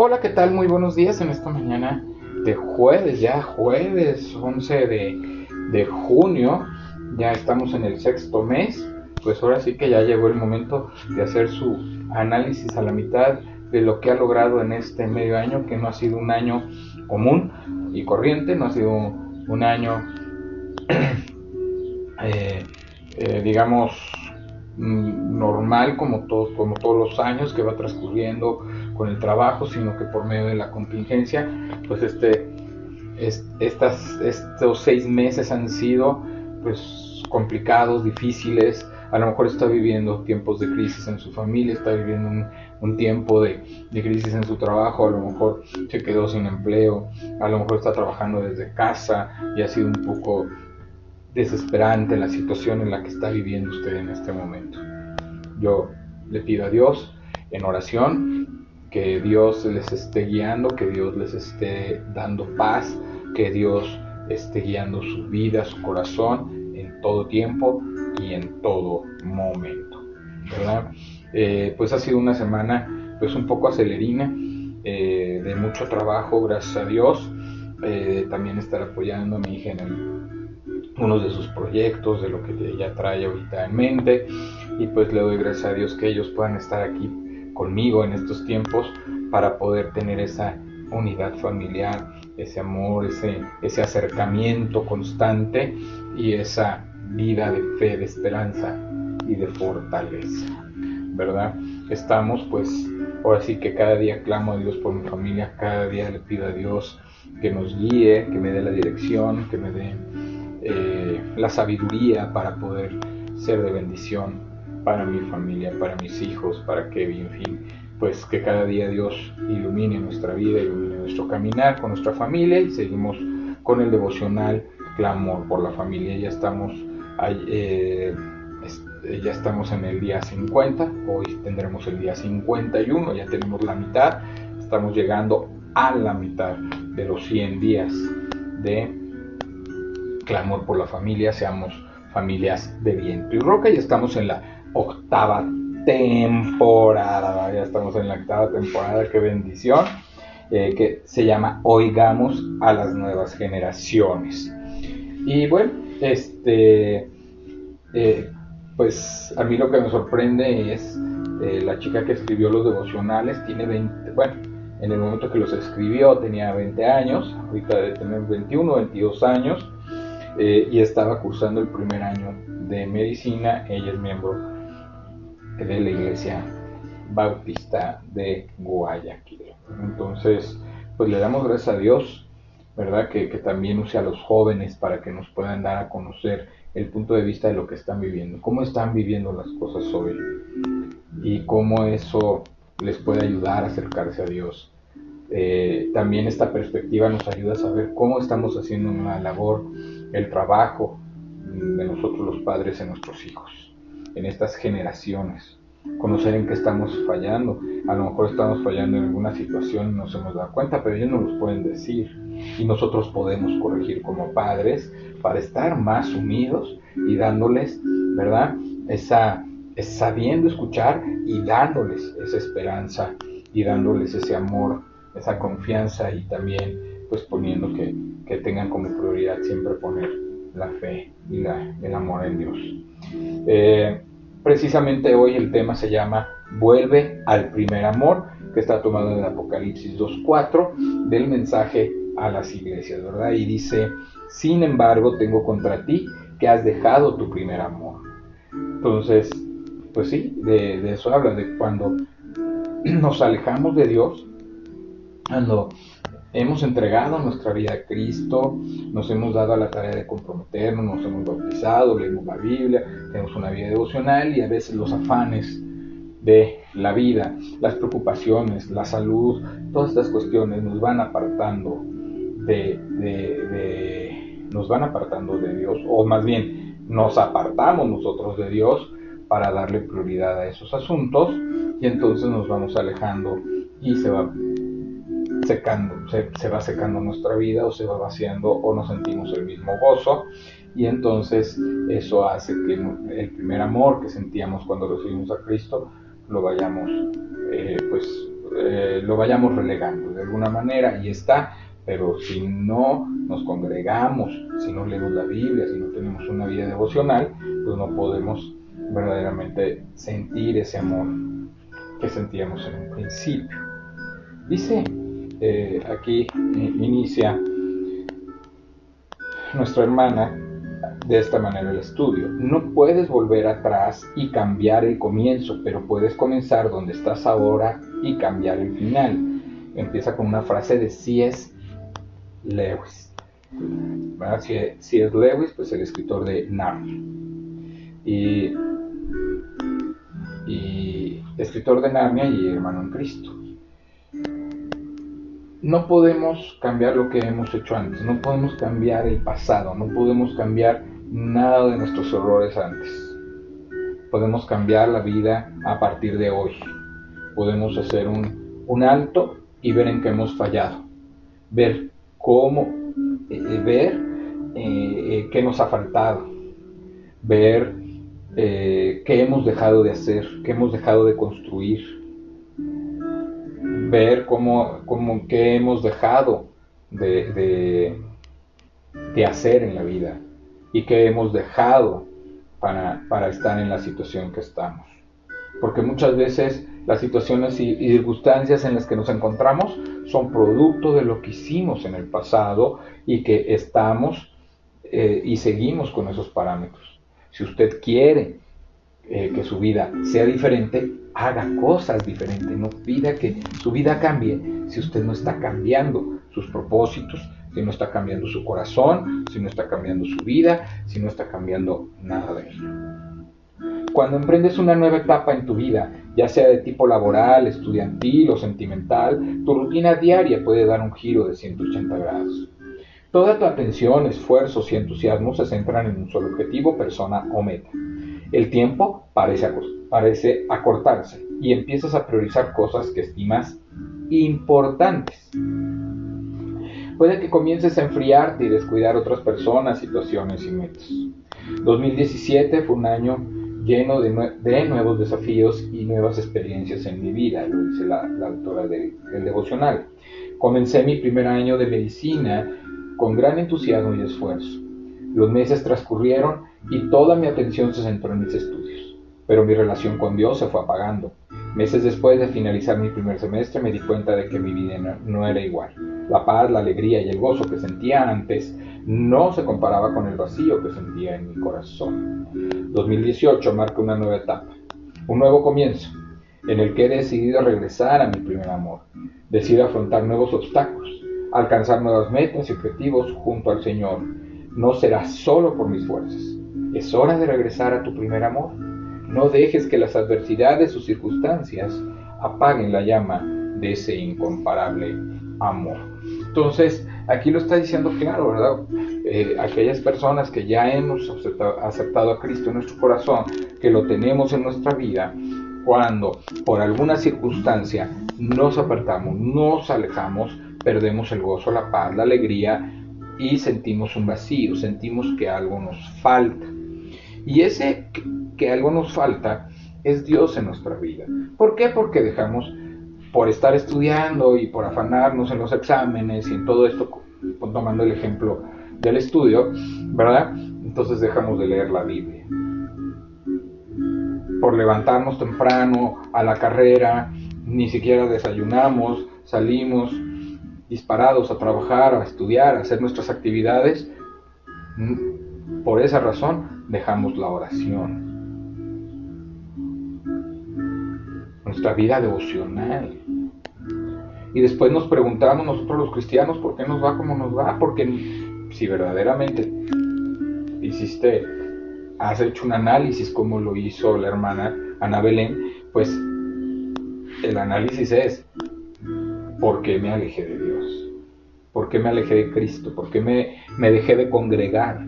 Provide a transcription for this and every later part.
Hola, ¿qué tal? Muy buenos días en esta mañana de jueves, ya jueves 11 de, de junio, ya estamos en el sexto mes, pues ahora sí que ya llegó el momento de hacer su análisis a la mitad de lo que ha logrado en este medio año, que no ha sido un año común y corriente, no ha sido un año, eh, eh, digamos, mm, normal como, todo, como todos los años que va transcurriendo con el trabajo, sino que por medio de la contingencia, pues este, estas, estos seis meses han sido pues complicados, difíciles, a lo mejor está viviendo tiempos de crisis en su familia, está viviendo un, un tiempo de, de, crisis en su trabajo, a lo mejor se quedó sin empleo, a lo mejor está trabajando desde casa y ha sido un poco desesperante la situación en la que está viviendo usted en este momento. Yo le pido a Dios en oración que Dios les esté guiando, que Dios les esté dando paz, que Dios esté guiando su vida, su corazón en todo tiempo y en todo momento, ¿verdad? Eh, pues ha sido una semana pues un poco acelerina, eh, de mucho trabajo, gracias a Dios, eh, también estar apoyando a mi hija en el, de sus proyectos, de lo que ella trae ahorita en mente, y pues le doy gracias a Dios que ellos puedan estar aquí conmigo en estos tiempos para poder tener esa unidad familiar, ese amor, ese, ese acercamiento constante y esa vida de fe, de esperanza y de fortaleza, ¿verdad? Estamos pues, ahora sí que cada día clamo a Dios por mi familia, cada día le pido a Dios que nos guíe, que me dé la dirección, que me dé eh, la sabiduría para poder ser de bendición para mi familia, para mis hijos, para que, en fin, pues que cada día Dios ilumine nuestra vida, ilumine nuestro caminar con nuestra familia y seguimos con el devocional clamor por la familia. Ya estamos, eh, ya estamos en el día 50, hoy tendremos el día 51, ya tenemos la mitad, estamos llegando a la mitad de los 100 días de clamor por la familia, seamos familias de viento y roca y estamos en la octava temporada. Ya estamos en la octava temporada, qué bendición. Eh, que se llama Oigamos a las nuevas generaciones. Y bueno, este, eh, pues a mí lo que me sorprende es eh, la chica que escribió los devocionales, tiene 20, bueno, en el momento que los escribió tenía 20 años, ahorita debe tener 21, 22 años, y estaba cursando el primer año de medicina, ella es miembro de la iglesia bautista de Guayaquil. Entonces, pues le damos gracias a Dios, ¿verdad? Que, que, también use a los jóvenes para que nos puedan dar a conocer el punto de vista de lo que están viviendo, cómo están viviendo las cosas hoy y cómo eso les puede ayudar a acercarse a Dios. Eh, también esta perspectiva nos ayuda a saber cómo estamos haciendo una labor, el trabajo de nosotros los padres en nuestros hijos en estas generaciones, conocer en qué estamos fallando. A lo mejor estamos fallando en alguna situación y no nos hemos dado cuenta, pero ellos no nos pueden decir. Y nosotros podemos corregir como padres para estar más unidos y dándoles, ¿verdad? Esa, sabiendo escuchar y dándoles esa esperanza y dándoles ese amor, esa confianza y también pues poniendo que, que tengan como prioridad siempre poner la fe y el amor en Dios. Eh, precisamente hoy el tema se llama Vuelve al primer amor, que está tomado en Apocalipsis 2.4 del mensaje a las iglesias, ¿verdad? Y dice, sin embargo, tengo contra ti que has dejado tu primer amor. Entonces, pues sí, de, de eso habla, de cuando nos alejamos de Dios, cuando hemos entregado nuestra vida a Cristo, nos hemos dado a la tarea de comprometernos, nos hemos bautizado, leemos la Biblia, tenemos una vida devocional y a veces los afanes de la vida, las preocupaciones, la salud, todas estas cuestiones nos van apartando de, nos van apartando de Dios, o más bien nos apartamos nosotros de Dios para darle prioridad a esos asuntos y entonces nos vamos alejando y se va secando, se, va secando nuestra vida o se va vaciando o no sentimos el mismo gozo y entonces eso hace que el primer amor que sentíamos cuando recibimos a Cristo lo vayamos eh, pues eh, lo vayamos relegando de alguna manera y está, pero si no nos congregamos, si no leemos la Biblia, si no tenemos una vida devocional, pues no podemos verdaderamente sentir ese amor que sentíamos en un principio. Dice, eh, aquí inicia nuestra hermana de esta manera el estudio. No puedes volver atrás y cambiar el comienzo, pero puedes comenzar donde estás ahora y cambiar el final. Empieza con una frase de C.S. Lewis. Si, es Lewis, pues el escritor de Narnia. Y, y escritor de Narnia y hermano en Cristo no podemos cambiar lo que hemos hecho antes, no podemos cambiar el pasado, no podemos cambiar nada de nuestros errores antes. Podemos cambiar la vida a partir de hoy. Podemos hacer un, alto y ver en qué hemos fallado. Ver cómo, eh, eh, ver eh, qué nos ha faltado. Ver qué hemos dejado de hacer, qué hemos dejado de construir ver cómo, cómo qué hemos dejado de, de, hacer en la vida y qué hemos dejado para, para, estar en la situación que estamos. Porque muchas veces las situaciones y, circunstancias en las que nos encontramos son producto de lo que hicimos en el pasado y que estamos eh, y seguimos con esos parámetros. Si usted quiere eh, que su vida sea diferente, haga cosas diferentes, no pida que su vida cambie si usted no está cambiando sus propósitos, si no está cambiando su corazón, si no está cambiando su vida, si no está cambiando nada de ello. Cuando emprendes una nueva etapa en tu vida, ya sea de tipo laboral, estudiantil o sentimental, tu rutina diaria puede dar un giro de 180 grados. Toda tu atención, esfuerzos y entusiasmo se centran en un solo objetivo, persona o meta. El tiempo parece, acortarse y empiezas a priorizar cosas que estimas importantes. Puede que comiences a enfriarte y descuidar otras personas, situaciones y metas. 2017 fue un año lleno de, nuevos desafíos y nuevas experiencias en mi vida, lo dice la, autora del devocional. Comencé mi primer año de medicina con gran entusiasmo y esfuerzo. Los meses transcurrieron y toda mi atención se centró en mis estudios, pero mi relación con Dios se fue apagando. Meses después de finalizar mi primer semestre me di cuenta de que mi vida no, era igual. La paz, la alegría y el gozo que sentía antes no se comparaba con el vacío que sentía en mi corazón. 2018 marca una nueva etapa, un nuevo comienzo, en el que he decidido regresar a mi primer amor. Decido afrontar nuevos obstáculos, alcanzar nuevas metas y objetivos junto al Señor. No será solo por mis fuerzas, es hora de regresar a tu primer amor. No dejes que las adversidades o circunstancias apaguen la llama de ese incomparable amor. Entonces, aquí lo está diciendo claro, ¿verdad? Eh, aquellas personas que ya hemos aceptado, a Cristo en nuestro corazón, que lo tenemos en nuestra vida, cuando por alguna circunstancia nos apartamos, nos alejamos, perdemos el gozo, la paz, la alegría y sentimos un vacío, sentimos que algo nos falta. Y ese que algo nos falta es Dios en nuestra vida. ¿Por qué? Porque dejamos, por estar estudiando y por afanarnos en los exámenes y en todo esto, tomando el ejemplo del estudio, ¿verdad? Entonces dejamos de leer la Biblia. Por levantarnos temprano a la carrera, ni siquiera desayunamos, salimos disparados a trabajar, a estudiar, a hacer nuestras actividades. Por esa razón dejamos la oración. Nuestra vida devocional. Y después nos preguntamos nosotros los cristianos por qué nos va como nos va. Porque si verdaderamente hiciste, has hecho un análisis como lo hizo la hermana Ana Belén, pues el análisis es, ¿por qué me alejé de Dios? ¿Por qué me alejé de Cristo? ¿Por qué me, me dejé de congregar?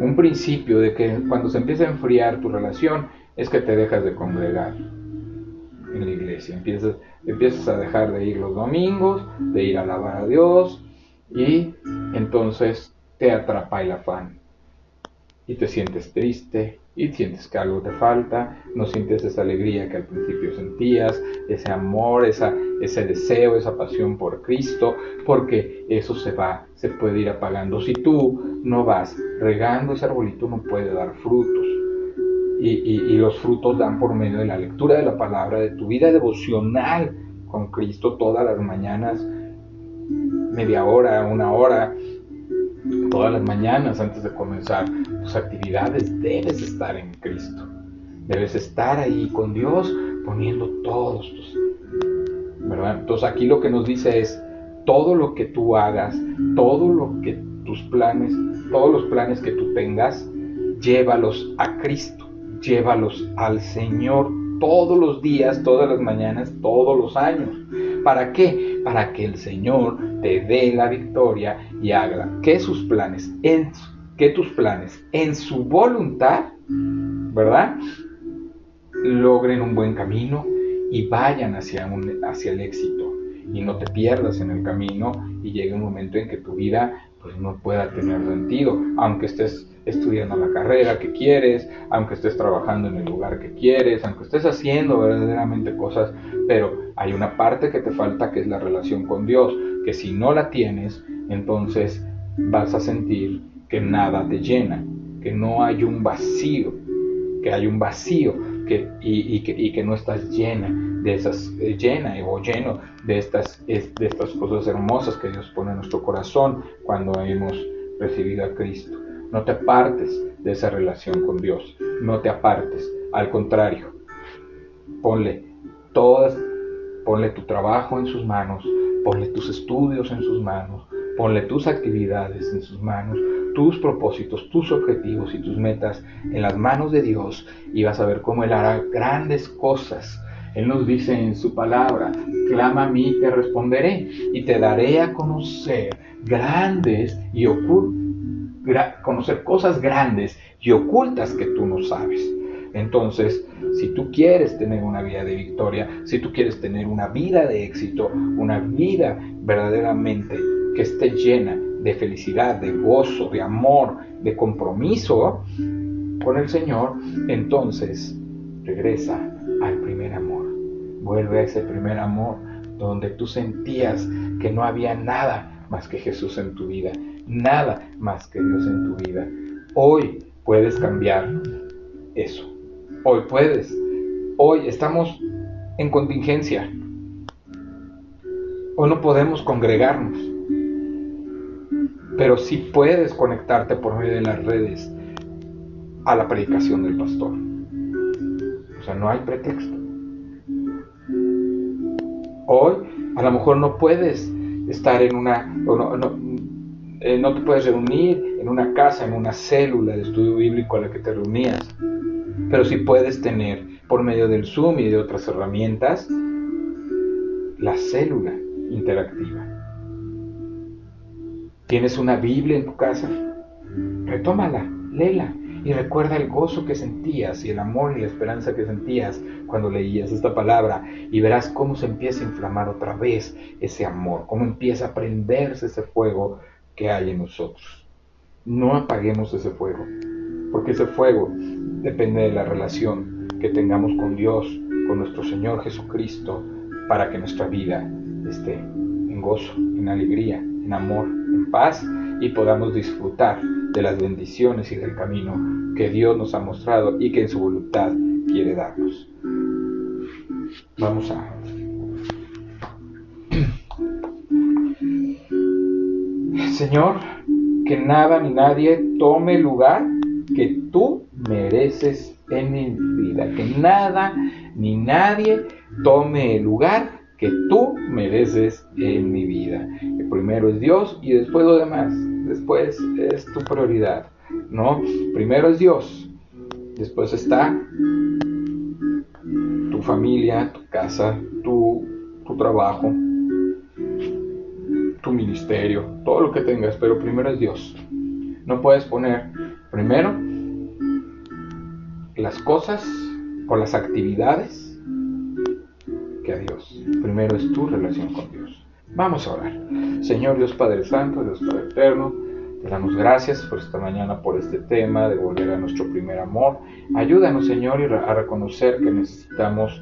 Un principio de que cuando se empieza a enfriar tu relación es que te dejas de congregar en la iglesia. Empiezas, empiezas a dejar de ir los domingos, de ir a alabar a Dios y entonces te atrapa el afán y te sientes triste y sientes que algo te falta, no sientes esa alegría que al principio sentías, ese amor, esa, ese deseo, esa pasión por Cristo, porque eso se va, se puede ir apagando. Si tú no vas regando ese arbolito, no puede dar frutos. Y, y los frutos dan por medio de la lectura de la palabra, de tu vida devocional con Cristo todas las mañanas, media hora, una hora, todas las mañanas antes de comenzar tus actividades, debes estar en Cristo. Debes estar ahí con Dios poniendo todos tus... ¿verdad? Entonces aquí lo que nos dice es, todo lo que tú hagas, todo lo que tus planes, todos los planes que tú tengas, llévalos a Cristo, llévalos al Señor todos los días, todas las mañanas, todos los años. ¿Para qué? Para que el Señor te dé la victoria y haga que sus planes, en, que tus planes, en su voluntad, ¿verdad? Logren un buen camino y vayan hacia, hacia el éxito. Y no te pierdas en el camino y llegue un momento en que tu vida pues no pueda tener sentido, aunque estés estudiando la carrera que quieres, aunque estés trabajando en el lugar que quieres, aunque estés haciendo verdaderamente cosas, pero hay una parte que te falta que es la relación con Dios, que si no la tienes, entonces vas a sentir que nada te llena, que no hay un vacío, que hay un vacío que, y, que, y que no estás llena de esas, eh, llena o lleno de estas, de estas cosas hermosas que Dios pone en nuestro corazón cuando hemos recibido a Cristo. No te apartes de esa relación con Dios, no te apartes, al contrario, ponle todas, ponle tu trabajo en sus manos, ponle tus estudios en sus manos, ponle tus actividades en sus manos, tus propósitos, tus objetivos y tus metas en las manos de Dios y vas a ver cómo Él hará grandes cosas. Él nos dice en su palabra, clama a mí, te responderé y te daré a conocer grandes y conocer cosas grandes y ocultas que tú no sabes. Entonces, si tú quieres tener una vida de victoria, si tú quieres tener una vida de éxito, una vida verdaderamente que esté llena de felicidad, de gozo, de amor, de compromiso con el Señor, entonces regresa al primer amor. Vuelve a ese primer amor donde tú sentías que no había nada más que Jesús en tu vida nada más que Dios en tu vida. Hoy puedes cambiar eso. Hoy puedes. Hoy estamos en contingencia. Hoy no podemos congregarnos. Pero sí puedes conectarte por medio de las redes a la predicación del pastor. O sea, no hay pretexto. Hoy a lo mejor no puedes estar en una, eh, no te puedes reunir en una casa, en una célula de estudio bíblico a la que te reunías, pero sí puedes tener por medio del Zoom y de otras herramientas la célula interactiva. ¿Tienes una Biblia en tu casa? Retómala, léela y recuerda el gozo que sentías y el amor y la esperanza que sentías cuando leías esta palabra y verás cómo se empieza a inflamar otra vez ese amor, cómo empieza a prenderse ese fuego que hay en nosotros. No apaguemos ese fuego, porque ese fuego depende de la relación que tengamos con Dios, con nuestro Señor Jesucristo, para que nuestra vida esté en gozo, en alegría, en amor, en paz y podamos disfrutar de las bendiciones y del camino que Dios nos ha mostrado y que en su voluntad quiere darnos. Vamos a Señor, que nada ni nadie tome el lugar que tú mereces en mi vida. Que nada ni nadie tome el lugar que tú mereces en mi vida. El primero es Dios y después lo demás. Después es tu prioridad. ¿No? Primero es Dios. Después está tu familia, tu casa, tu, tu trabajo, tu ministerio, todo lo que tengas, pero primero es Dios. No puedes poner primero las cosas o las actividades a Dios. Primero es tu relación con Dios. Vamos a orar. Señor Dios Padre Santo, Dios Padre Eterno, Te damos gracias por esta mañana, por este tema de volver a nuestro primer amor. Ayúdanos, Señor, a reconocer que necesitamos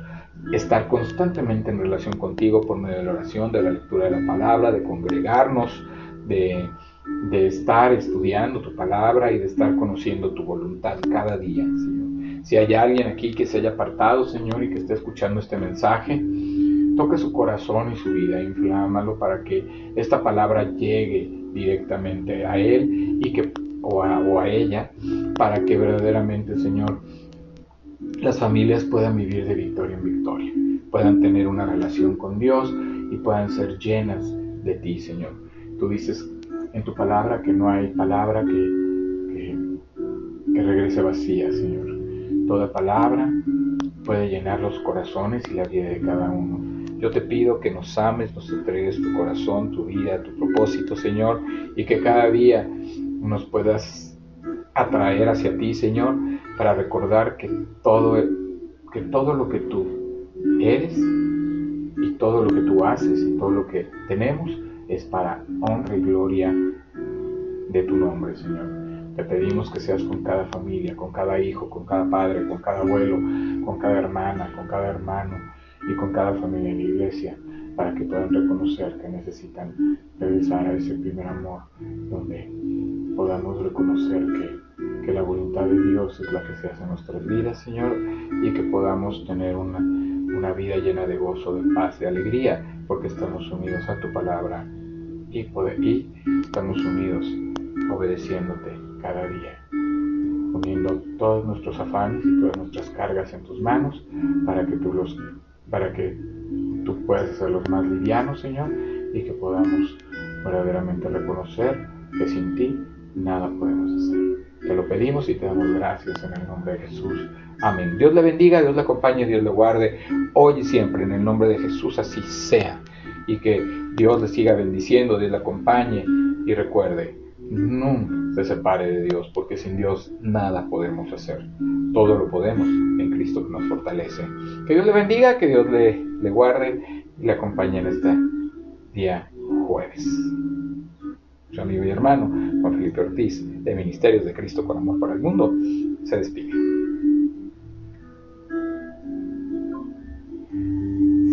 estar constantemente en relación contigo por medio de la oración, de la lectura de la palabra, de congregarnos, de, de estar estudiando tu palabra y de estar conociendo tu voluntad cada día, Señor. Si hay alguien aquí que se haya apartado, Señor, y que esté escuchando este mensaje, toca su corazón y su vida, inflámalo para que esta palabra llegue directamente a él y que, o, a, o a ella, para que verdaderamente, Señor, las familias puedan vivir de victoria en victoria, puedan tener una relación con Dios y puedan ser llenas de ti, Señor. Tú dices en tu palabra que no hay palabra que, que, que regrese vacía, Señor. Toda palabra puede llenar los corazones y la vida de cada uno. Yo te pido que nos ames, nos entregues tu corazón, tu vida, tu propósito, Señor, y que cada día nos puedas atraer hacia ti, Señor, para recordar que todo, que todo lo que tú eres y todo lo que tú haces y todo lo que tenemos es para honra y gloria de tu nombre, Señor. Te pedimos que seas con cada familia, con cada hijo, con cada padre, con cada abuelo, con cada hermana, con cada hermano y con cada familia en la iglesia, para que puedan reconocer que necesitan regresar a ese primer amor, donde podamos reconocer que que la voluntad de Dios es la que se hace en nuestras vidas, Señor, y que podamos tener una, una vida llena de gozo, de paz, de alegría, porque estamos unidos a tu palabra y, y estamos unidos obedeciéndote cada día, poniendo todos nuestros afanes y todas nuestras cargas en tus manos para que tú los para que tú puedas hacerlos más livianos, Señor, y que podamos verdaderamente reconocer que sin ti nada podemos hacer. Te lo pedimos y te damos gracias en el nombre de Jesús. Amén. Dios le bendiga, Dios le acompañe, Dios le guarde hoy y siempre. En el nombre de Jesús así sea. Y que Dios le siga bendiciendo, Dios le acompañe. Y recuerde, nunca se separe de Dios, porque sin Dios nada podemos hacer. Todo lo podemos en Cristo que nos fortalece. Que Dios le bendiga, que Dios le, le guarde y le acompañe en este día jueves su amigo y hermano Juan Felipe Ortiz, de Ministerios de Cristo con Amor para el Mundo, se despide.